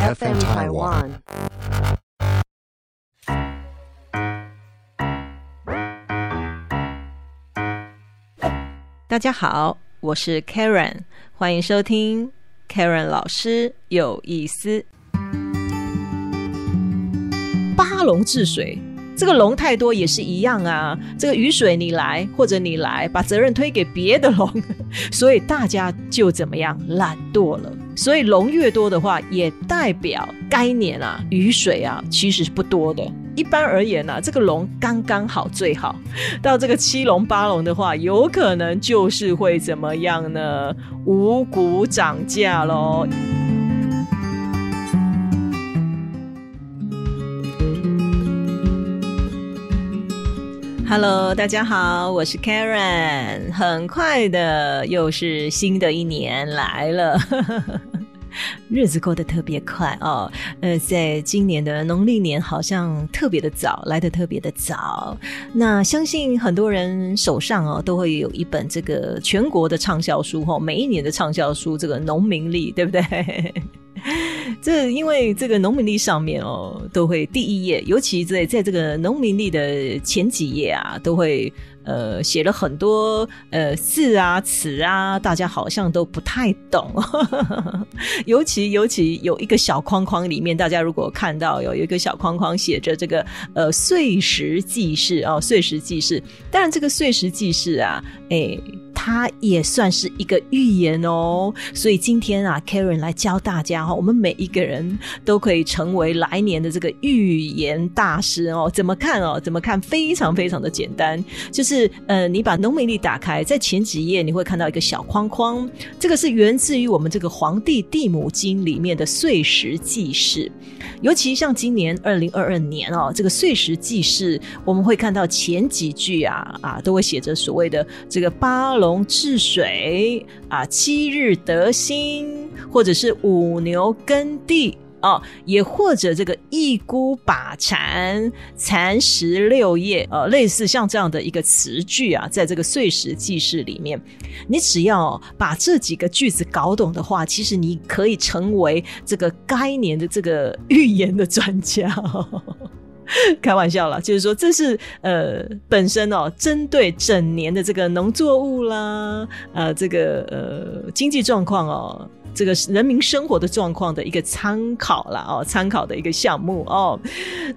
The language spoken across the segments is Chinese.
FM Taiwan。大家好，我是 Karen，欢迎收听 Karen 老师有意思。八龙治水，这个龙太多也是一样啊。这个雨水你来或者你来，把责任推给别的龙，所以大家就怎么样懒惰了。所以龙越多的话，也代表该年啊雨水啊其实是不多的。一般而言呢、这个龙刚刚好最好。到这个七龙八龙的话，有可能就是会怎么样呢？五谷涨价喽。Hello，大家好，我是 Karen。很快的，又是新的一年来了。日子过得特别快哦，呃，在今年的农历年好像特别的早，来的特别的早。那相信很多人手上哦都会有一本这个全国的畅销书哈、哦，每一年的畅销书，这个农民历，对不对？这因为这个农民历上面哦，都会第一页，尤其在在这个农民历的前几页啊，都会呃写了很多呃字啊词啊，大家好像都不太懂。尤其尤其有一个小框框里面，大家如果看到有一个小框框写着这个呃碎石记事哦，碎石记事。但，这个碎石记事啊，哎。它也算是一个预言哦，所以今天啊，Karen 来教大家哈，我们每一个人都可以成为来年的这个预言大师哦。怎么看哦？怎么看？非常非常的简单，就是呃，你把农民历打开，在前几页你会看到一个小框框，这个是源自于我们这个《黄帝地母经》里面的岁时记事。尤其像今年二零二二年哦，这个岁时记事，我们会看到前几句啊啊，都会写着所谓的这个八龙。治水啊，七日得薪，或者是五牛耕地哦，也或者这个一孤把蚕，蚕食六叶，呃，类似像这样的一个词句啊，在这个碎石记事里面，你只要把这几个句子搞懂的话，其实你可以成为这个该年的这个预言的专家。开玩笑啦，就是说这是呃本身哦，针对整年的这个农作物啦，呃这个呃经济状况哦，这个人民生活的状况的一个参考啦哦，参考的一个项目哦。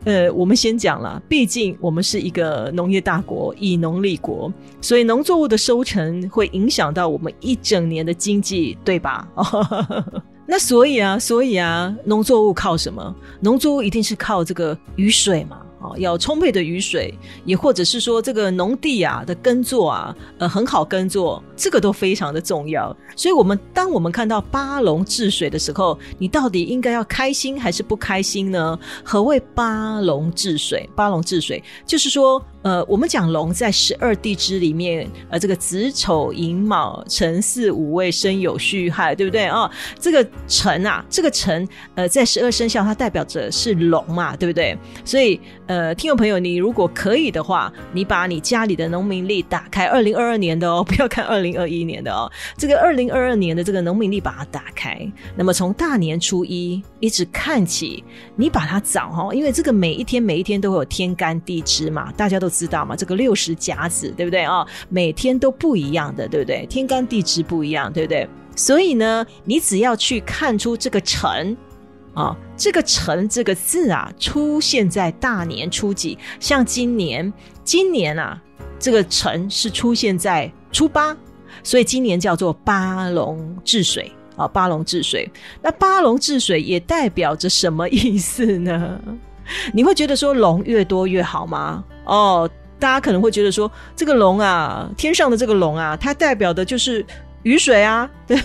呃，我们先讲了，毕竟我们是一个农业大国，以农立国，所以农作物的收成会影响到我们一整年的经济，对吧？哦 那所以啊，所以啊，农作物靠什么？农作物一定是靠这个雨水嘛，哦，要充沛的雨水，也或者是说这个农地啊的耕作啊，呃，很好耕作，这个都非常的重要。所以，我们当我们看到八龙治水的时候，你到底应该要开心还是不开心呢？何谓八龙治水？八龙治水就是说。呃，我们讲龙在十二地支里面，呃，这个子丑寅卯辰巳午未申酉戌亥，对不对啊？这个辰啊，这个辰，呃，在十二生肖它代表着是龙嘛，对不对？所以，呃，听众朋友，你如果可以的话，你把你家里的农民历打开，二零二二年的哦，不要看二零二一年的哦，这个二零二二年的这个农民历把它打开，那么从大年初一一直看起，你把它找哈，因为这个每一天每一天都会有天干地支嘛，大家都。知道吗？这个六十甲子，对不对啊？每天都不一样的，对不对？天干地支不一样，对不对？所以呢，你只要去看出这个辰啊，这个辰这个字啊，出现在大年初几？像今年，今年啊，这个辰是出现在初八，所以今年叫做八龙治水啊，八龙治水。那八龙治水也代表着什么意思呢？你会觉得说龙越多越好吗？哦，大家可能会觉得说这个龙啊，天上的这个龙啊，它代表的就是雨水啊。对，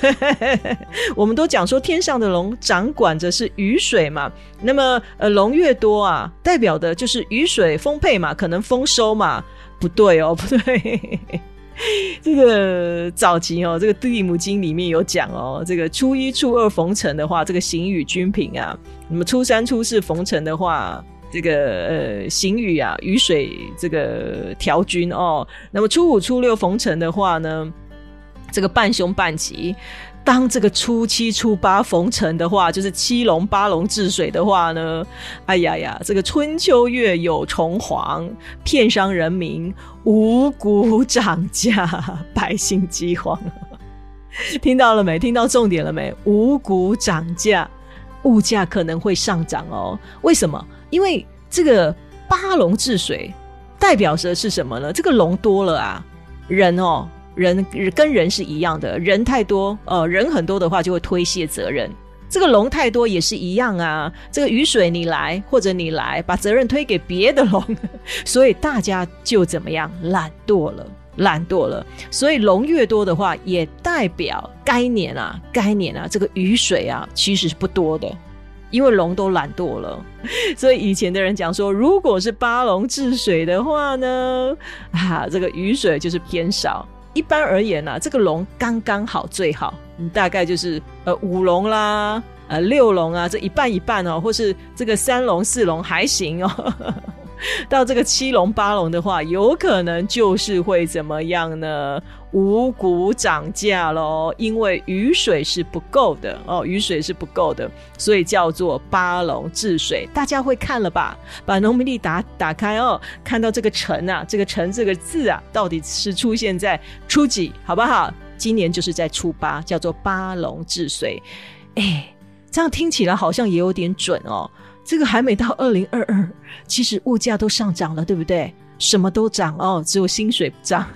我们都讲说天上的龙掌管着是雨水嘛。那么呃，龙越多啊，代表的就是雨水丰沛嘛，可能丰收嘛。不对哦，不对。这个早期哦，这个《地母经》里面有讲哦，这个初一、初二逢辰的话，这个行雨君平啊；那么初三、初四逢辰的话，这个呃行雨啊，雨水这个调均哦；那么初五、初六逢辰的话呢，这个半凶半吉。当这个初七、初八逢辰的话，就是七龙八龙治水的话呢，哎呀呀，这个春秋月有虫黄，片商人民五谷涨价，百姓饥荒。听到了没？听到重点了没？五谷涨价，物价可能会上涨哦。为什么？因为这个八龙治水代表着是什么呢？这个龙多了啊，人哦。人跟人是一样的，人太多，呃，人很多的话就会推卸责任。这个龙太多也是一样啊。这个雨水你来或者你来，把责任推给别的龙，所以大家就怎么样懒惰了，懒惰了。所以龙越多的话，也代表该年啊，该年啊，这个雨水啊其实是不多的，因为龙都懒惰了。所以以前的人讲说，如果是八龙治水的话呢，啊，这个雨水就是偏少。一般而言呢，这个龙刚刚好最好，你，大概就是呃五龙啦，呃六龙啊，这一半一半哦，或是这个三龙四龙还行哦。到这个七龙八龙的话，有可能就是会怎么样呢？五谷涨价喽，因为雨水是不够的哦，雨水是不够的，所以叫做八龙治水。大家会看了吧？把农民历打打开哦，看到这个辰啊，这个辰这个字啊，到底是出现在初几，好不好？今年就是在初八，叫做八龙治水。哎，这样听起来好像也有点准哦。这个还没到二零二二，其实物价都上涨了，对不对？什么都涨哦，只有薪水不涨。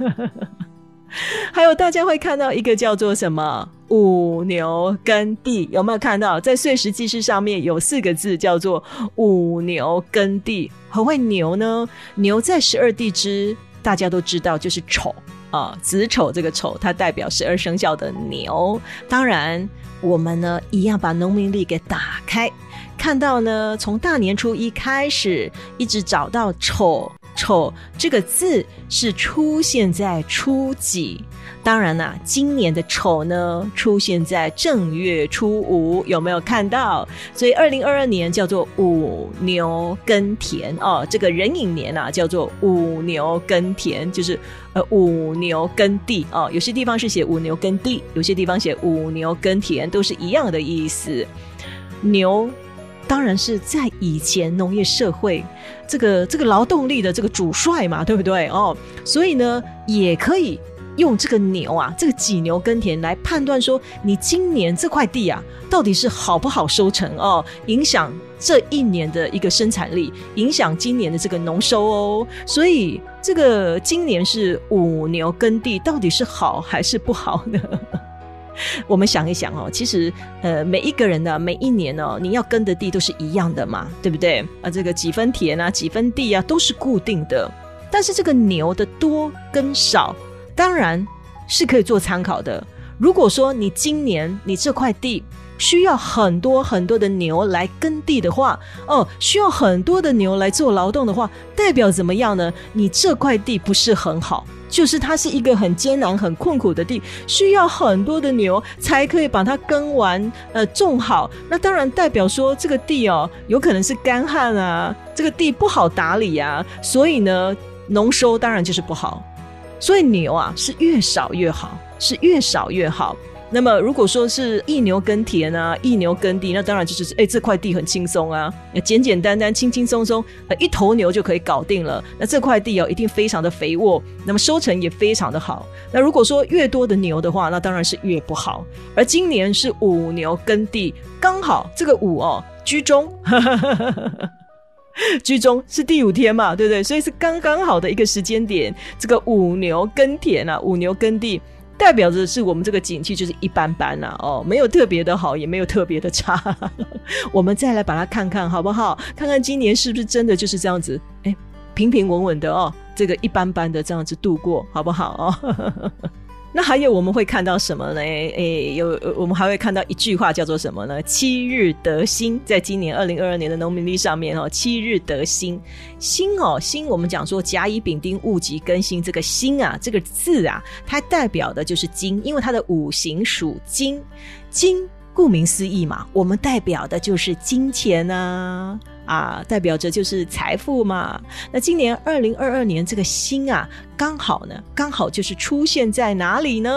还有大家会看到一个叫做什么五牛耕地，有没有看到？在碎石记事上面有四个字叫做五牛耕地。何谓牛呢？牛在十二地支，大家都知道就是丑啊，子丑这个丑，它代表十二生肖的牛。当然，我们呢一样把农民历给打开。看到呢，从大年初一开始，一直找到丑丑这个字是出现在初几？当然啦，今年的丑呢出现在正月初五，有没有看到？所以二零二二年叫做五牛耕田哦，这个壬寅年啊叫做五牛耕田，就是呃五牛耕地哦。有些地方是写五牛耕地，有些地方写五牛耕田，都是一样的意思。牛。当然是在以前农业社会，这个这个劳动力的这个主帅嘛，对不对哦？所以呢，也可以用这个牛啊，这个几牛耕田来判断说，你今年这块地啊，到底是好不好收成哦？影响这一年的一个生产力，影响今年的这个农收哦。所以这个今年是五牛耕地，到底是好还是不好呢？我们想一想哦，其实呃，每一个人呢，每一年呢，你要耕的地都是一样的嘛，对不对？啊，这个几分田啊，几分地啊，都是固定的。但是这个牛的多跟少，当然是可以做参考的。如果说你今年你这块地需要很多很多的牛来耕地的话，哦，需要很多的牛来做劳动的话，代表怎么样呢？你这块地不是很好。就是它是一个很艰难、很困苦的地，需要很多的牛才可以把它耕完、呃种好。那当然代表说这个地哦，有可能是干旱啊，这个地不好打理啊，所以呢，农收当然就是不好。所以牛啊，是越少越好，是越少越好。那么，如果说是一牛耕田啊，一牛耕地，那当然就是哎，这块地很轻松啊，简简单单、轻轻松松，呃，一头牛就可以搞定了。那这块地哦，一定非常的肥沃，那么收成也非常的好。那如果说越多的牛的话，那当然是越不好。而今年是五牛耕地，刚好这个五哦居中，居中是第五天嘛，对不对？所以是刚刚好的一个时间点，这个五牛耕田啊，五牛耕地。代表着是我们这个景气就是一般般呐，哦，没有特别的好，也没有特别的差。我们再来把它看看好不好？看看今年是不是真的就是这样子，哎，平平稳稳的哦，这个一般般的这样子度过，好不好哦？那还有我们会看到什么呢？诶，有我们还会看到一句话叫做什么呢？七日得新，在今年二零二二年的农民历上面哦，七日得新，新哦，新我们讲说甲乙丙丁戊己庚辛这个辛啊，这个字啊，它代表的就是金，因为它的五行属金，金顾名思义嘛，我们代表的就是金钱啊。啊，代表着就是财富嘛。那今年二零二二年这个星啊，刚好呢，刚好就是出现在哪里呢？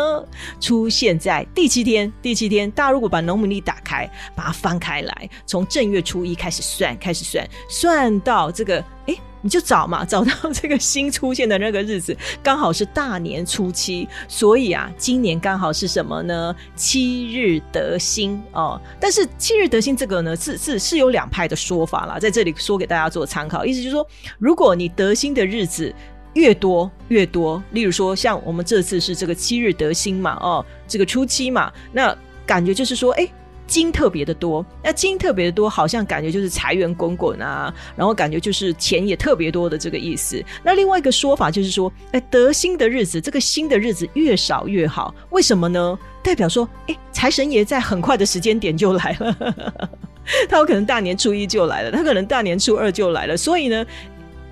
出现在第七天。第七天，大家如果把农民历打开，把它翻开来，从正月初一开始算，开始算，算到这个，哎。你就找嘛，找到这个新出现的那个日子，刚好是大年初七，所以啊，今年刚好是什么呢？七日得星哦。但是七日得星这个呢，是是是有两派的说法啦，在这里说给大家做参考。意思就是说，如果你得星的日子越多越多，例如说像我们这次是这个七日得星嘛，哦，这个初七嘛，那感觉就是说，哎。金特别的多，那金特别的多，好像感觉就是财源滚滚啊，然后感觉就是钱也特别多的这个意思。那另外一个说法就是说，哎，得新的日子，这个新的日子越少越好，为什么呢？代表说，哎，财神爷在很快的时间点就来了，他有可能大年初一就来了，他可能大年初二就来了，所以呢。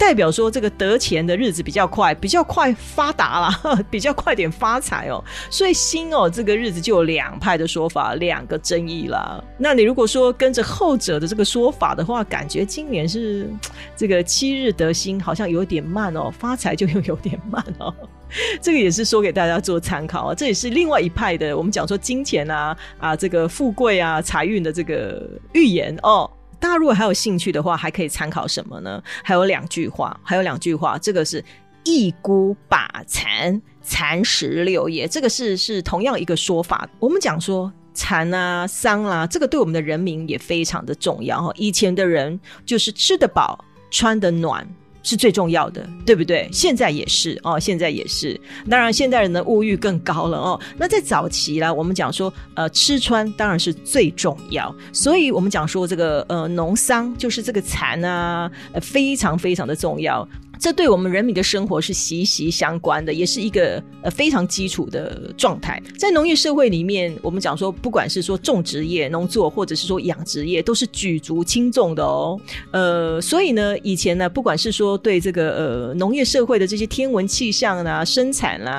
代表说这个得钱的日子比较快，比较快发达了，比较快点发财哦。所以新哦这个日子就有两派的说法，两个争议啦。那你如果说跟着后者的这个说法的话，感觉今年是这个七日得新好像有点慢哦，发财就又有点慢哦。这个也是说给大家做参考啊。这也是另外一派的，我们讲说金钱啊啊这个富贵啊财运的这个预言哦。大家如果还有兴趣的话，还可以参考什么呢？还有两句话，还有两句话，这个是一孤把残，残十六夜，这个是是同样一个说法。我们讲说残啊、丧啊，这个对我们的人民也非常的重要哈。以前的人就是吃得饱、穿得暖。是最重要的，对不对？现在也是哦，现在也是。当然，现代人的物欲更高了哦。那在早期呢，我们讲说，呃，吃穿当然是最重要。所以我们讲说，这个呃，农桑就是这个蚕啊，呃非常非常的重要。这对我们人民的生活是息息相关的，也是一个呃非常基础的状态。在农业社会里面，我们讲说，不管是说种植业、农作，或者是说养殖业，都是举足轻重的哦。呃，所以呢，以前呢，不管是说对这个呃农业社会的这些天文气象啊、生产啦，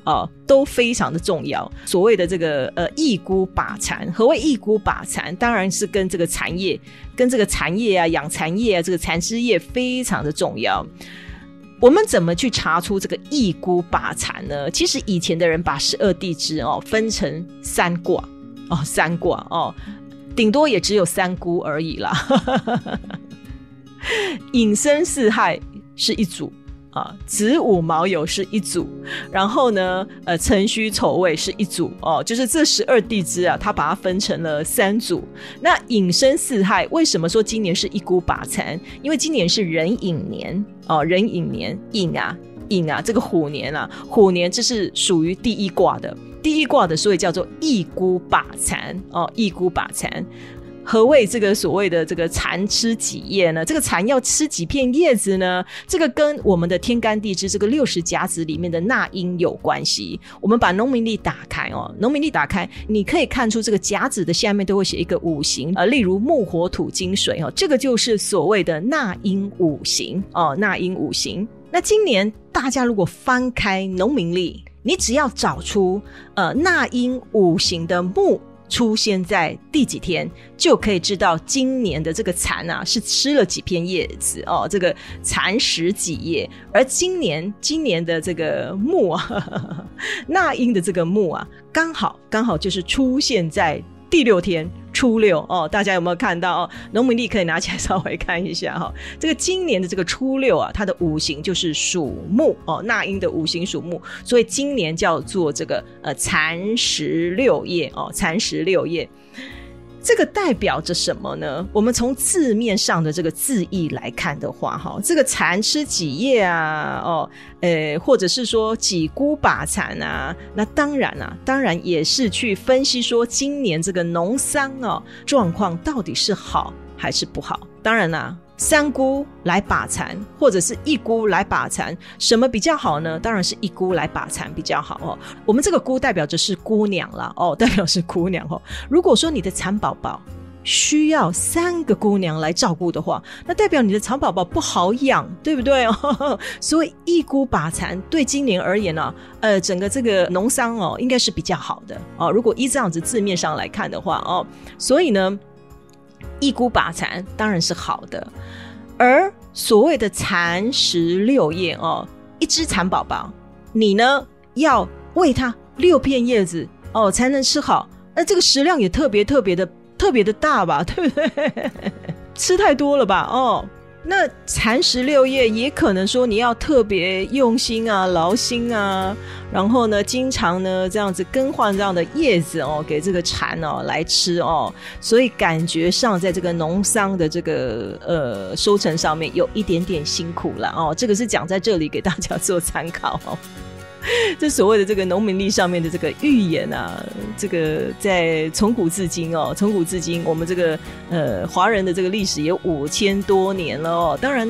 啊，哦都非常的重要。所谓的这个呃一孤把蚕，何谓一孤把蚕？当然是跟这个蚕业、跟这个蚕业啊、养蚕业啊、这个蚕丝业非常的重要。我们怎么去查出这个一孤把蚕呢？其实以前的人把十二地支哦分成三卦哦，三卦哦，顶多也只有三孤而已啦。隐身四害是一组。啊，子午卯酉是一组，然后呢，呃，辰戌丑未是一组哦，就是这十二地支啊，它把它分成了三组。那寅申巳亥，为什么说今年是一孤把残？因为今年是壬寅年哦，壬寅年，寅啊，寅啊，这个虎年啊，虎年这是属于第一卦的，第一卦的，所以叫做一孤把残哦，一孤把残。何谓这个所谓的这个蚕吃几叶呢？这个蚕要吃几片叶子呢？这个跟我们的天干地支这个六十甲子里面的纳音有关系。我们把农民历打开哦，农民历打开，你可以看出这个甲子的下面都会写一个五行，呃，例如木、火、土、金、水哦，这个就是所谓的纳音五行哦，纳音五行。那今年大家如果翻开农民历，你只要找出呃纳音五行的木。出现在第几天，就可以知道今年的这个蚕啊是吃了几片叶子哦，这个蚕食几叶。而今年今年的这个木啊，那英的这个木啊，刚好刚好就是出现在。第六天初六哦，大家有没有看到哦？农民历可以拿起来稍微看一下哈。这个今年的这个初六啊，它的五行就是属木哦，那英的五行属木，所以今年叫做这个呃蚕食六叶哦，蚕食六叶。这个代表着什么呢？我们从字面上的这个字义来看的话，哈，这个蚕吃几叶啊？哦，呃，或者是说几孤把蚕啊？那当然啊，当然也是去分析说今年这个农桑哦状况到底是好还是不好。当然啦。三姑来把蚕，或者是一姑来把蚕，什么比较好呢？当然是一姑来把蚕比较好哦。我们这个姑代表着是姑娘了哦，代表是姑娘哦。如果说你的蚕宝宝需要三个姑娘来照顾的话，那代表你的蚕宝宝不好养，对不对哦？所以一姑把蚕对今年而言呢，呃，整个这个农桑哦，应该是比较好的哦。如果依这样子字面上来看的话哦，所以呢，一菇把蚕当然是好的，而所谓的蚕食六叶哦，一只蚕宝宝，你呢要喂它六片叶子哦，才能吃好。那这个食量也特别特别的。特别的大吧，对不对？吃太多了吧？哦，那蚕食六叶也可能说你要特别用心啊、劳心啊，然后呢，经常呢这样子更换这样的叶子哦，给这个蚕哦来吃哦，所以感觉上在这个农桑的这个呃收成上面有一点点辛苦了哦。这个是讲在这里给大家做参考哦。这所谓的这个农民历上面的这个预言啊，这个在从古至今哦，从古至今，我们这个呃华人的这个历史也五千多年了哦。当然，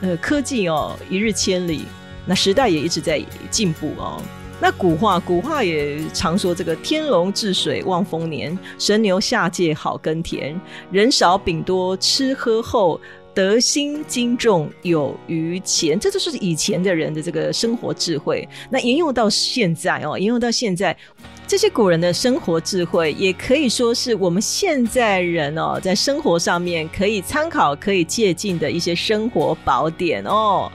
呃，科技哦一日千里，那时代也一直在进步哦。那古话古话也常说这个天龙治水望丰年，神牛下界好耕田，人少饼多吃喝后。得心精重有余钱，这就是以前的人的这个生活智慧。那沿用到现在哦，沿用到现在，这些古人的生活智慧，也可以说是我们现在人哦，在生活上面可以参考、可以借鉴的一些生活宝典哦。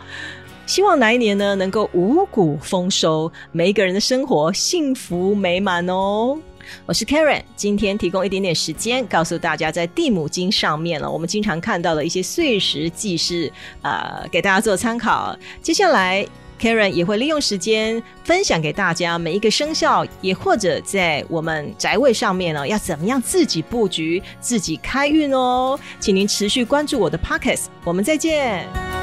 希望来年呢，能够五谷丰收，每一个人的生活幸福美满哦。我是 Karen，今天提供一点点时间，告诉大家在地母经上面了，我们经常看到的一些碎石记事，呃，给大家做参考。接下来 Karen 也会利用时间分享给大家每一个生肖，也或者在我们宅位上面呢，要怎么样自己布局、自己开运哦。请您持续关注我的 Pockets，我们再见。